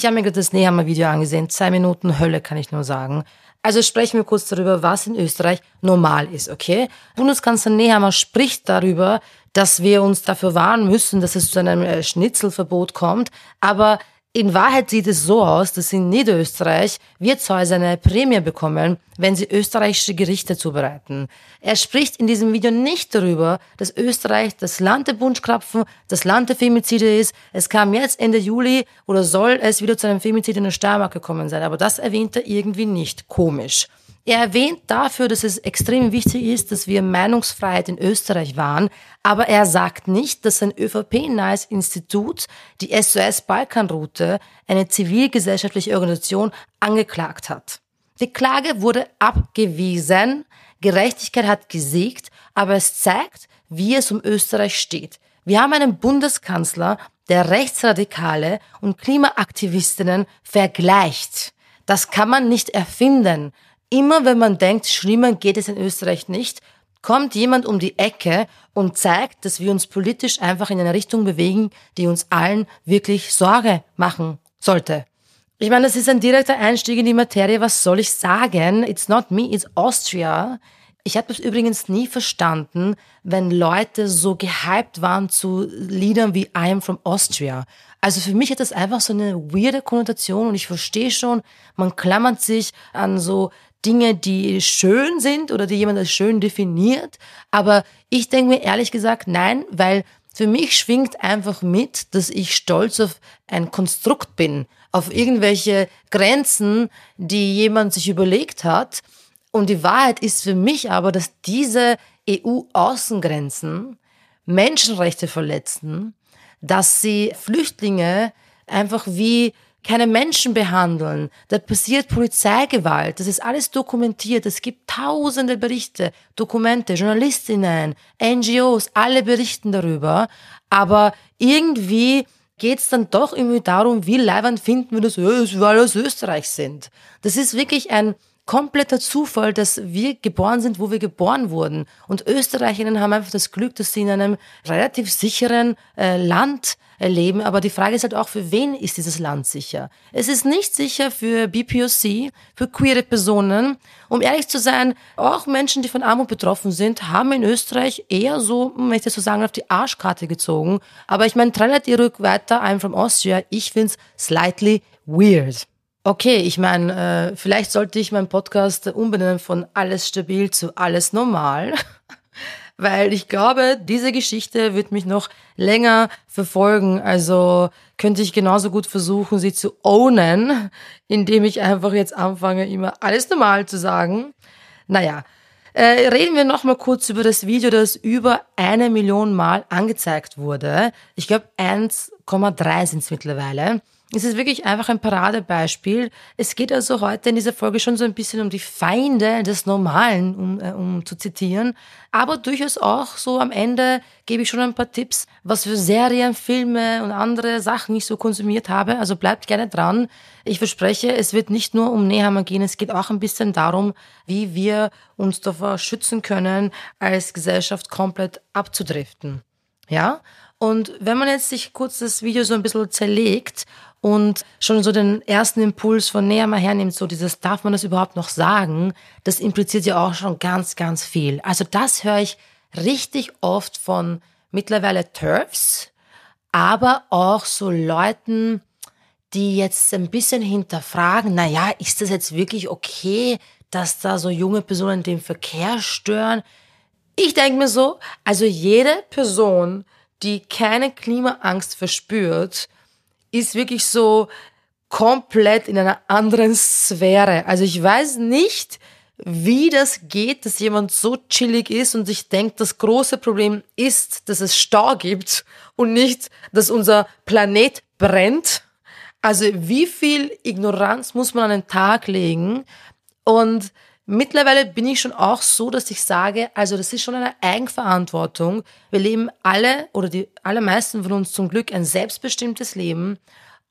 Ich habe mir gerade das Nehammer-Video angesehen. Zwei Minuten Hölle, kann ich nur sagen. Also sprechen wir kurz darüber, was in Österreich normal ist, okay? Bundeskanzler Nehammer spricht darüber, dass wir uns dafür warnen müssen, dass es zu einem äh, Schnitzelverbot kommt. Aber in Wahrheit sieht es so aus, dass in Niederösterreich Wirtshäuser eine Prämie bekommen, wenn sie österreichische Gerichte zubereiten. Er spricht in diesem Video nicht darüber, dass Österreich das Land der Bunschkrapfen, das Land der Femizide ist. Es kam jetzt Ende Juli oder soll es wieder zu einem Femizid in der Steiermark gekommen sein. Aber das erwähnt er irgendwie nicht. Komisch. Er erwähnt dafür, dass es extrem wichtig ist, dass wir Meinungsfreiheit in Österreich wahren, aber er sagt nicht, dass ein ÖVP-nahes Institut die SOS Balkanroute, eine zivilgesellschaftliche Organisation, angeklagt hat. Die Klage wurde abgewiesen, Gerechtigkeit hat gesiegt, aber es zeigt, wie es um Österreich steht. Wir haben einen Bundeskanzler, der Rechtsradikale und Klimaaktivistinnen vergleicht. Das kann man nicht erfinden. Immer wenn man denkt, schlimmer geht es in Österreich nicht, kommt jemand um die Ecke und zeigt, dass wir uns politisch einfach in eine Richtung bewegen, die uns allen wirklich Sorge machen sollte. Ich meine, das ist ein direkter Einstieg in die Materie. Was soll ich sagen? It's not me, it's Austria. Ich habe das übrigens nie verstanden, wenn Leute so gehypt waren zu Liedern wie I am from Austria. Also für mich hat das einfach so eine weirde Konnotation und ich verstehe schon, man klammert sich an so Dinge, die schön sind oder die jemand als schön definiert. Aber ich denke mir ehrlich gesagt nein, weil für mich schwingt einfach mit, dass ich stolz auf ein Konstrukt bin, auf irgendwelche Grenzen, die jemand sich überlegt hat. Und die Wahrheit ist für mich aber, dass diese EU-Außengrenzen Menschenrechte verletzen, dass sie Flüchtlinge einfach wie keine Menschen behandeln, da passiert Polizeigewalt, das ist alles dokumentiert, es gibt tausende Berichte, Dokumente, Journalistinnen, NGOs, alle berichten darüber, aber irgendwie geht es dann doch irgendwie darum, wie leibend finden wir das, weil wir aus Österreich sind. Das ist wirklich ein kompletter Zufall, dass wir geboren sind, wo wir geboren wurden. Und Österreicherinnen haben einfach das Glück, dass sie in einem relativ sicheren äh, Land äh, leben. Aber die Frage ist halt auch, für wen ist dieses Land sicher? Es ist nicht sicher für BPOC, für queere Personen. Um ehrlich zu sein, auch Menschen, die von Armut betroffen sind, haben in Österreich eher so, wenn ich das so sagen, auf die Arschkarte gezogen. Aber ich meine, trällert ihr rück weiter, I'm from Austria. Ich find's slightly weird. Okay, ich meine, äh, vielleicht sollte ich meinen Podcast umbenennen von alles stabil zu alles normal, weil ich glaube, diese Geschichte wird mich noch länger verfolgen. Also könnte ich genauso gut versuchen, sie zu ownen, indem ich einfach jetzt anfange, immer alles normal zu sagen. Naja, äh, reden wir noch mal kurz über das Video, das über eine Million Mal angezeigt wurde. Ich glaube, 1,3 sind es mittlerweile. Es ist wirklich einfach ein Paradebeispiel. Es geht also heute in dieser Folge schon so ein bisschen um die Feinde des Normalen, um, äh, um zu zitieren. Aber durchaus auch so am Ende gebe ich schon ein paar Tipps, was für Serien, Filme und andere Sachen ich so konsumiert habe. Also bleibt gerne dran. Ich verspreche, es wird nicht nur um Nehammer gehen, es geht auch ein bisschen darum, wie wir uns davor schützen können, als Gesellschaft komplett abzudriften. Ja? Und wenn man jetzt sich kurz das Video so ein bisschen zerlegt und schon so den ersten Impuls von näher mal hernimmt, so dieses, darf man das überhaupt noch sagen, das impliziert ja auch schon ganz, ganz viel. Also das höre ich richtig oft von mittlerweile TERFs, aber auch so Leuten, die jetzt ein bisschen hinterfragen, na ja, ist das jetzt wirklich okay, dass da so junge Personen den Verkehr stören? Ich denke mir so, also jede Person, die keine Klimaangst verspürt, ist wirklich so komplett in einer anderen Sphäre. Also ich weiß nicht, wie das geht, dass jemand so chillig ist und sich denkt, das große Problem ist, dass es Stau gibt und nicht, dass unser Planet brennt. Also wie viel Ignoranz muss man an den Tag legen? Und Mittlerweile bin ich schon auch so, dass ich sage, also das ist schon eine Eigenverantwortung. Wir leben alle oder die allermeisten von uns zum Glück ein selbstbestimmtes Leben,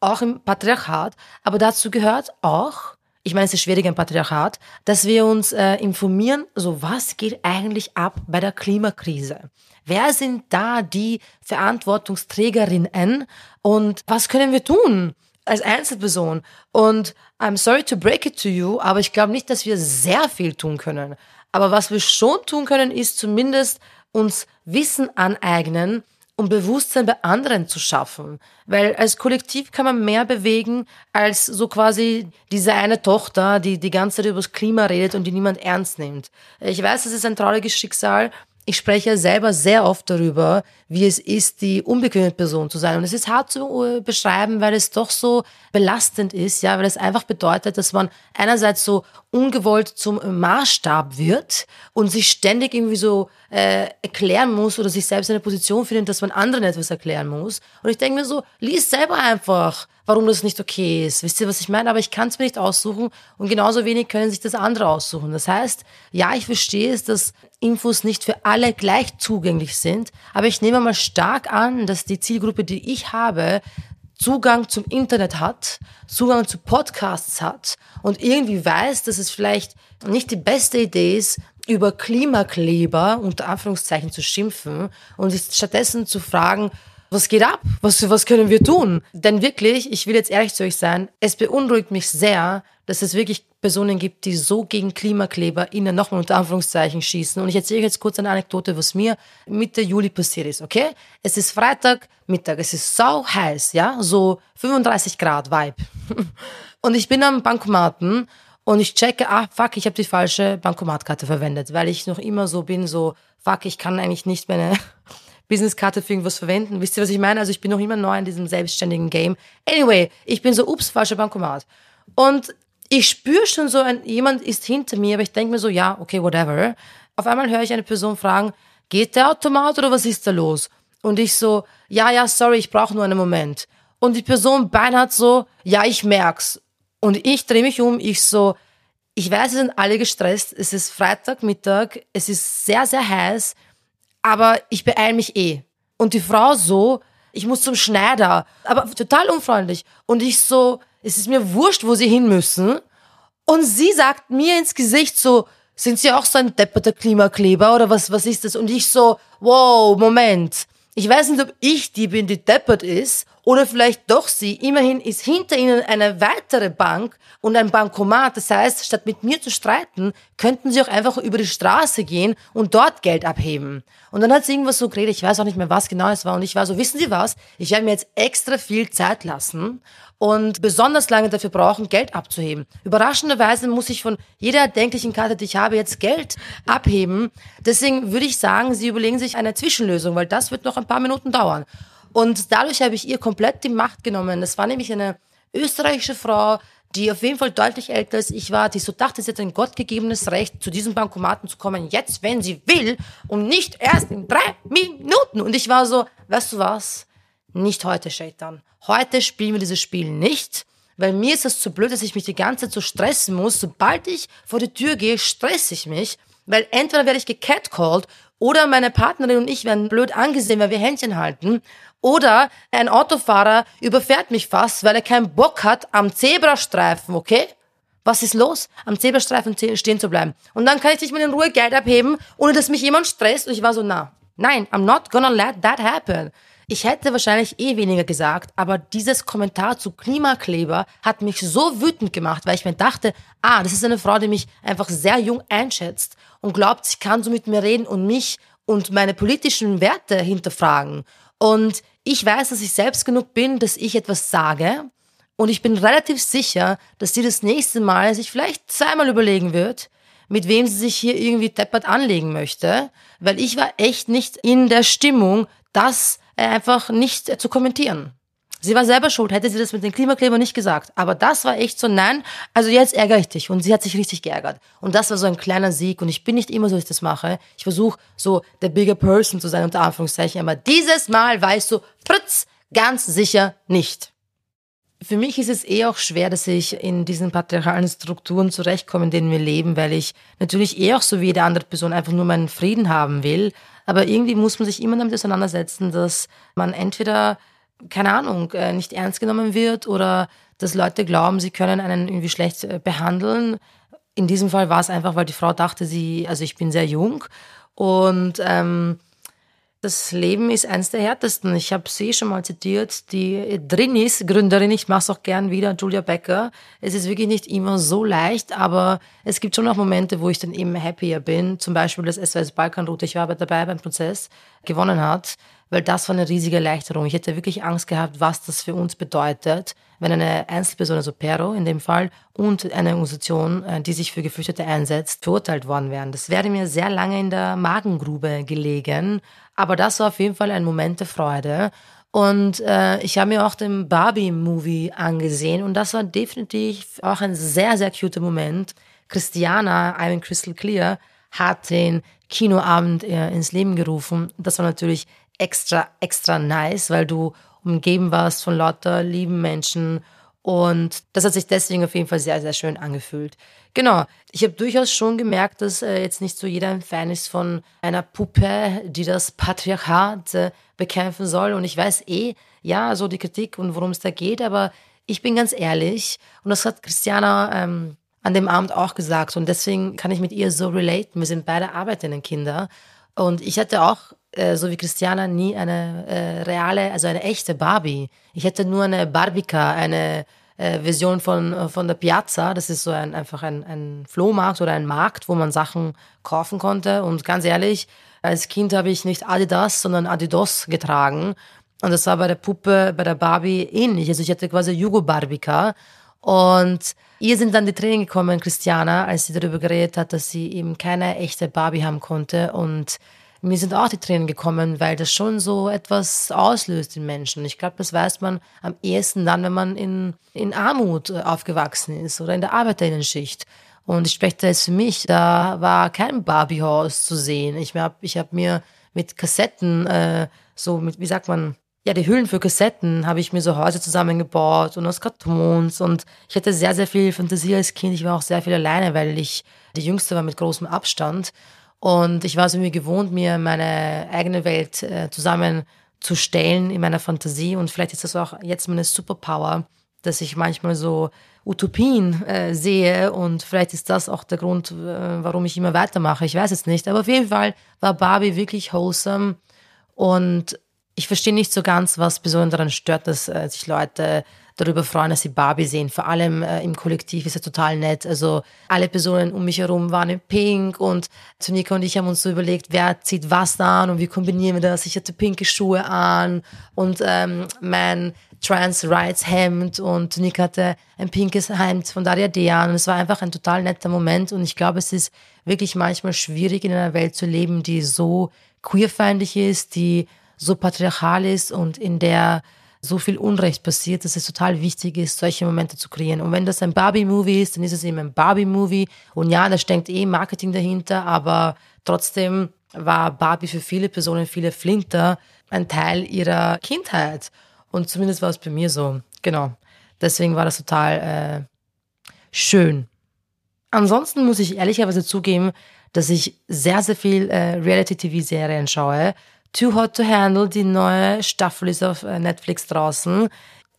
auch im Patriarchat. Aber dazu gehört auch, ich meine, es ist schwierig im Patriarchat, dass wir uns äh, informieren, so was geht eigentlich ab bei der Klimakrise? Wer sind da die Verantwortungsträgerinnen und was können wir tun? Als Einzelperson. Und I'm sorry to break it to you, aber ich glaube nicht, dass wir sehr viel tun können. Aber was wir schon tun können, ist zumindest uns Wissen aneignen, um Bewusstsein bei anderen zu schaffen. Weil als Kollektiv kann man mehr bewegen als so quasi diese eine Tochter, die die ganze Zeit über das Klima redet und die niemand ernst nimmt. Ich weiß, das ist ein trauriges Schicksal, ich spreche selber sehr oft darüber, wie es ist, die unbequeme Person zu sein. Und es ist hart zu äh, beschreiben, weil es doch so belastend ist, ja, weil es einfach bedeutet, dass man einerseits so ungewollt zum Maßstab wird und sich ständig irgendwie so äh, erklären muss oder sich selbst in eine Position findet, dass man anderen etwas erklären muss. Und ich denke mir so, lies selber einfach warum das nicht okay ist. Wisst ihr, was ich meine? Aber ich kann es mir nicht aussuchen und genauso wenig können sich das andere aussuchen. Das heißt, ja, ich verstehe es, dass Infos nicht für alle gleich zugänglich sind, aber ich nehme mal stark an, dass die Zielgruppe, die ich habe, Zugang zum Internet hat, Zugang zu Podcasts hat und irgendwie weiß, dass es vielleicht nicht die beste Idee ist, über Klimakleber unter Anführungszeichen zu schimpfen und sich stattdessen zu fragen, was geht ab? Was, was können wir tun? Denn wirklich, ich will jetzt ehrlich zu euch sein, es beunruhigt mich sehr, dass es wirklich Personen gibt, die so gegen Klimakleber ihnen nochmal unter Anführungszeichen schießen. Und ich erzähle euch jetzt kurz eine Anekdote, was mir Mitte Juli passiert ist, okay? Es ist Freitag, Mittag, es ist sau heiß, ja? So 35 Grad Vibe. Und ich bin am Bankomaten und ich checke, ah, fuck, ich habe die falsche Bankomatkarte verwendet, weil ich noch immer so bin, so, fuck, ich kann eigentlich nicht meine Businesskarte für irgendwas verwenden. Wisst ihr, was ich meine? Also ich bin noch immer neu in diesem selbstständigen Game. Anyway, ich bin so, ups, falscher Bankomat. Und ich spüre schon so, ein, jemand ist hinter mir, aber ich denke mir so, ja, okay, whatever. Auf einmal höre ich eine Person fragen, geht der Automat oder was ist da los? Und ich so, ja, ja, sorry, ich brauche nur einen Moment. Und die Person beinhart so, ja, ich merk's. Und ich drehe mich um, ich so, ich weiß, sie sind alle gestresst, es ist Freitagmittag, es ist sehr, sehr heiß, aber ich beeile mich eh. Und die Frau so, ich muss zum Schneider, aber total unfreundlich. Und ich so, es ist mir wurscht, wo sie hin müssen. Und sie sagt mir ins Gesicht so, sind Sie auch so ein depperter Klimakleber oder was, was ist das? Und ich so, wow, Moment. Ich weiß nicht, ob ich die bin, die deppert ist, oder vielleicht doch sie. Immerhin ist hinter ihnen eine weitere Bank und ein Bankomat. Das heißt, statt mit mir zu streiten, könnten sie auch einfach über die Straße gehen und dort Geld abheben. Und dann hat sie irgendwas so geredet, ich weiß auch nicht mehr, was genau es war. Und ich war so, wissen Sie was? Ich werde mir jetzt extra viel Zeit lassen und besonders lange dafür brauchen, Geld abzuheben. Überraschenderweise muss ich von jeder erdenklichen Karte, die ich habe, jetzt Geld abheben. Deswegen würde ich sagen, Sie überlegen sich eine Zwischenlösung, weil das wird noch ein paar Minuten dauern. Und dadurch habe ich ihr komplett die Macht genommen. Das war nämlich eine österreichische Frau, die auf jeden Fall deutlich älter als ich war, die so dachte, sie hat ein gottgegebenes Recht, zu diesem Bankomaten zu kommen, jetzt, wenn sie will, und nicht erst in drei Minuten. Und ich war so, weißt du was? Nicht heute, Shaitan. Heute spielen wir dieses Spiel nicht, weil mir ist es zu blöd, dass ich mich die ganze Zeit so stressen muss. Sobald ich vor die Tür gehe, stresse ich mich, weil entweder werde ich gecatcalled oder meine Partnerin und ich werden blöd angesehen, weil wir Händchen halten. Oder ein Autofahrer überfährt mich fast, weil er keinen Bock hat am Zebrastreifen, okay? Was ist los? Am Zebrastreifen stehen zu bleiben. Und dann kann ich dich mal in Ruhe Geld abheben, ohne dass mich jemand stresst. Und ich war so, na, nein, I'm not gonna let that happen. Ich hätte wahrscheinlich eh weniger gesagt, aber dieses Kommentar zu Klimakleber hat mich so wütend gemacht, weil ich mir dachte, ah, das ist eine Frau, die mich einfach sehr jung einschätzt und glaubt, sie kann so mit mir reden und mich und meine politischen Werte hinterfragen. Und ich weiß, dass ich selbst genug bin, dass ich etwas sage. Und ich bin relativ sicher, dass sie das nächste Mal sich vielleicht zweimal überlegen wird, mit wem sie sich hier irgendwie deppert anlegen möchte. Weil ich war echt nicht in der Stimmung, das äh, einfach nicht äh, zu kommentieren. Sie war selber schuld, hätte sie das mit den Klimakleber nicht gesagt. Aber das war echt so, nein, also jetzt ärgere ich dich. Und sie hat sich richtig geärgert. Und das war so ein kleiner Sieg. Und ich bin nicht immer so, dass ich das mache. Ich versuche so der bigger person zu sein, unter Anführungszeichen. Aber dieses Mal weißt du, Fritz, ganz sicher nicht. Für mich ist es eh auch schwer, dass ich in diesen patriarchalen Strukturen zurechtkomme, in denen wir leben, weil ich natürlich eh auch so wie jede andere Person einfach nur meinen Frieden haben will. Aber irgendwie muss man sich immer damit auseinandersetzen, dass man entweder, keine Ahnung, äh, nicht ernst genommen wird oder dass Leute glauben, sie können einen irgendwie schlecht äh, behandeln. In diesem Fall war es einfach, weil die Frau dachte, sie, also ich bin sehr jung und ähm, das Leben ist eines der härtesten. Ich habe sie schon mal zitiert, die Drinis, Gründerin, ich mache es auch gern wieder, Julia Becker. Es ist wirklich nicht immer so leicht, aber es gibt schon auch Momente, wo ich dann eben happier bin. Zum Beispiel das SOS Balkanroute, ich war dabei beim Prozess, gewonnen hat weil das war eine riesige Erleichterung. Ich hätte wirklich Angst gehabt, was das für uns bedeutet, wenn eine Einzelperson, also Pero in dem Fall, und eine Organisation, äh, die sich für Geflüchtete einsetzt, verurteilt worden wären. Das wäre mir sehr lange in der Magengrube gelegen, aber das war auf jeden Fall ein Moment der Freude. Und äh, ich habe mir auch den Barbie-Movie angesehen und das war definitiv auch ein sehr, sehr cute Moment. Christiana, I'm in Crystal Clear, hat den Kinoabend äh, ins Leben gerufen. Das war natürlich extra, extra nice, weil du umgeben warst von lauter lieben Menschen. Und das hat sich deswegen auf jeden Fall sehr, sehr schön angefühlt. Genau, ich habe durchaus schon gemerkt, dass äh, jetzt nicht so jeder ein Fan ist von einer Puppe, die das Patriarchat äh, bekämpfen soll. Und ich weiß eh, ja, so die Kritik und worum es da geht, aber ich bin ganz ehrlich, und das hat Christiana ähm, an dem Abend auch gesagt, und deswegen kann ich mit ihr so relaten. Wir sind beide arbeitende Kinder. Und ich hatte auch äh, so wie Christiana, nie eine äh, reale, also eine echte Barbie. Ich hätte nur eine Barbika, eine äh, Version von, äh, von der Piazza. Das ist so ein, einfach ein, ein Flohmarkt oder ein Markt, wo man Sachen kaufen konnte. Und ganz ehrlich, als Kind habe ich nicht Adidas, sondern Adidas getragen. Und das war bei der Puppe, bei der Barbie ähnlich. Also ich hatte quasi Jugo Barbika. Und ihr sind dann die Tränen gekommen, Christiana, als sie darüber geredet hat, dass sie eben keine echte Barbie haben konnte. Und mir sind auch die Tränen gekommen, weil das schon so etwas auslöst in Menschen. Ich glaube, das weiß man am ehesten dann, wenn man in, in Armut äh, aufgewachsen ist oder in der Arbeiterinnenschicht. Und ich spreche da jetzt für mich, da war kein Barbiehaus zu sehen. Ich habe ich hab mir mit Kassetten, äh, so mit, wie sagt man, ja, die Hüllen für Kassetten habe ich mir so Häuser zusammengebaut und aus Kartons und ich hatte sehr, sehr viel Fantasie als Kind. Ich war auch sehr viel alleine, weil ich die Jüngste war mit großem Abstand. Und ich war es mir gewohnt, mir meine eigene Welt äh, zusammenzustellen in meiner Fantasie. Und vielleicht ist das auch jetzt meine Superpower, dass ich manchmal so Utopien äh, sehe. Und vielleicht ist das auch der Grund, äh, warum ich immer weitermache. Ich weiß es nicht. Aber auf jeden Fall war Barbie wirklich wholesome. Und ich verstehe nicht so ganz, was besonders daran stört, dass äh, sich Leute darüber freuen, dass sie Barbie sehen. Vor allem äh, im Kollektiv ist er total nett. Also alle Personen um mich herum waren in Pink und Tunika und ich haben uns so überlegt, wer zieht was an und wie kombinieren wir das. Ich hatte pinke Schuhe an und ähm, mein Trans Rights Hemd und Tunika hatte ein pinkes Hemd von Daria Dean und es war einfach ein total netter Moment und ich glaube, es ist wirklich manchmal schwierig in einer Welt zu leben, die so queerfeindlich ist, die so patriarchal ist und in der so viel Unrecht passiert, dass es total wichtig ist, solche Momente zu kreieren. Und wenn das ein Barbie-Movie ist, dann ist es eben ein Barbie-Movie. Und ja, da steckt eh Marketing dahinter, aber trotzdem war Barbie für viele Personen, viele Flinter, ein Teil ihrer Kindheit. Und zumindest war es bei mir so. Genau. Deswegen war das total äh, schön. Ansonsten muss ich ehrlicherweise zugeben, dass ich sehr, sehr viel äh, Reality-TV-Serien schaue. Too Hot to Handle, die neue Staffel ist auf äh, Netflix draußen.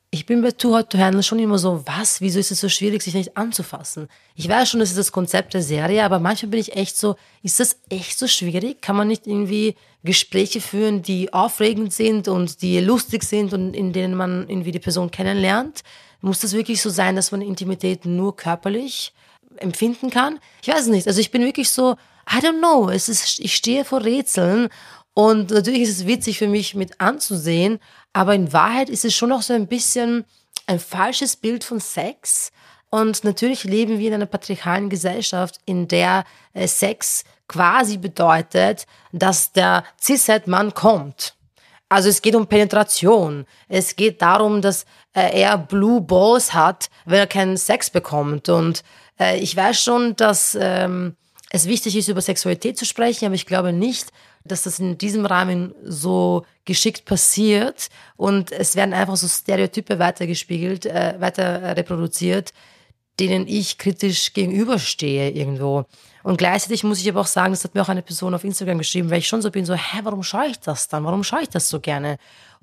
Ich bin bei Too Hot to Handle schon immer so, was, wieso ist es so schwierig, sich nicht anzufassen? Ich weiß schon, das ist das Konzept der Serie, aber manchmal bin ich echt so, ist das echt so schwierig? Kann man nicht irgendwie Gespräche führen, die aufregend sind und die lustig sind und in denen man irgendwie die Person kennenlernt? Muss das wirklich so sein, dass man Intimität nur körperlich empfinden kann? Ich weiß es nicht. Also ich bin wirklich so, I don't know. Es ist, ich stehe vor Rätseln und natürlich ist es witzig für mich mit anzusehen, aber in Wahrheit ist es schon noch so ein bisschen ein falsches Bild von Sex. Und natürlich leben wir in einer patriarchalen Gesellschaft, in der äh, Sex quasi bedeutet, dass der Cis-Mann kommt. Also es geht um Penetration. Es geht darum, dass äh, er Blue Balls hat, wenn er keinen Sex bekommt. Und äh, ich weiß schon, dass ähm, es wichtig ist, über Sexualität zu sprechen, aber ich glaube nicht, dass das in diesem Rahmen so geschickt passiert und es werden einfach so Stereotype weitergespiegelt, äh, weiter reproduziert, denen ich kritisch gegenüberstehe irgendwo. Und gleichzeitig muss ich aber auch sagen, das hat mir auch eine Person auf Instagram geschrieben, weil ich schon so bin, so, hä, warum schaue ich das dann? Warum schaue ich das so gerne?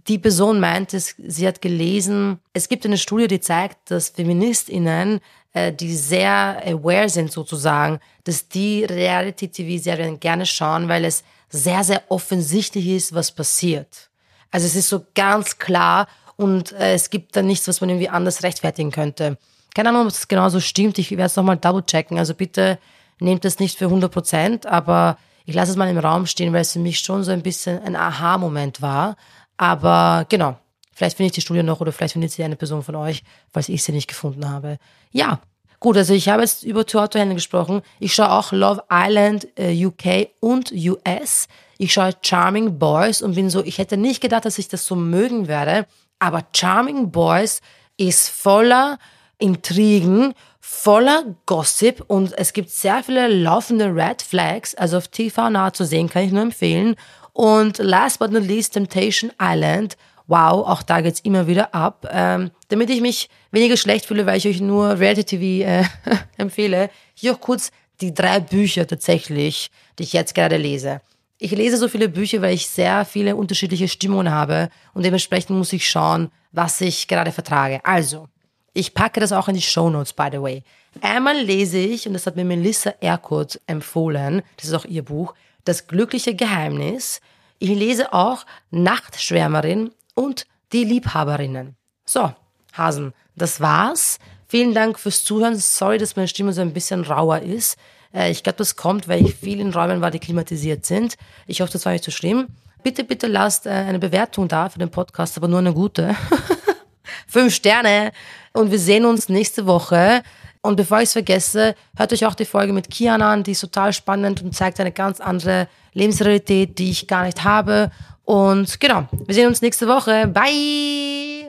Die Person meint, sie hat gelesen, es gibt eine Studie, die zeigt, dass FeministInnen, äh, die sehr aware sind sozusagen, dass die Reality-TV-Serien gerne schauen, weil es sehr, sehr offensichtlich ist, was passiert. Also es ist so ganz klar und äh, es gibt da nichts, was man irgendwie anders rechtfertigen könnte. Keine Ahnung, ob das genauso stimmt. Ich werde es nochmal double checken. Also bitte nehmt das nicht für 100 Prozent, aber ich lasse es mal im Raum stehen, weil es für mich schon so ein bisschen ein Aha-Moment war. Aber genau, vielleicht finde ich die Studie noch oder vielleicht findet sie eine Person von euch, falls ich sie nicht gefunden habe. Ja, gut, also ich habe jetzt über Tour Auto gesprochen. Ich schaue auch Love Island äh, UK und US. Ich schaue Charming Boys und bin so, ich hätte nicht gedacht, dass ich das so mögen werde, aber Charming Boys ist voller Intrigen, voller Gossip und es gibt sehr viele laufende Red Flags, also auf TV nah zu sehen, kann ich nur empfehlen. Und last but not least, Temptation Island. Wow, auch da geht's immer wieder ab. Ähm, damit ich mich weniger schlecht fühle, weil ich euch nur Reality TV äh, empfehle, hier auch kurz die drei Bücher tatsächlich, die ich jetzt gerade lese. Ich lese so viele Bücher, weil ich sehr viele unterschiedliche Stimmungen habe und dementsprechend muss ich schauen, was ich gerade vertrage. Also, ich packe das auch in die Show Notes, by the way. Einmal lese ich, und das hat mir Melissa Erkurt empfohlen, das ist auch ihr Buch, Das glückliche Geheimnis. Ich lese auch Nachtschwärmerin und Die Liebhaberinnen. So, Hasen, das war's. Vielen Dank fürs Zuhören. Sorry, dass meine Stimme so ein bisschen rauer ist. Äh, ich glaube, das kommt, weil ich viel in Räumen war, die klimatisiert sind. Ich hoffe, das war nicht so schlimm. Bitte, bitte lasst äh, eine Bewertung da für den Podcast, aber nur eine gute. Fünf Sterne. Und wir sehen uns nächste Woche. Und bevor ich es vergesse, hört euch auch die Folge mit Kian an. Die ist total spannend und zeigt eine ganz andere Lebensrealität, die ich gar nicht habe. Und genau, wir sehen uns nächste Woche. Bye!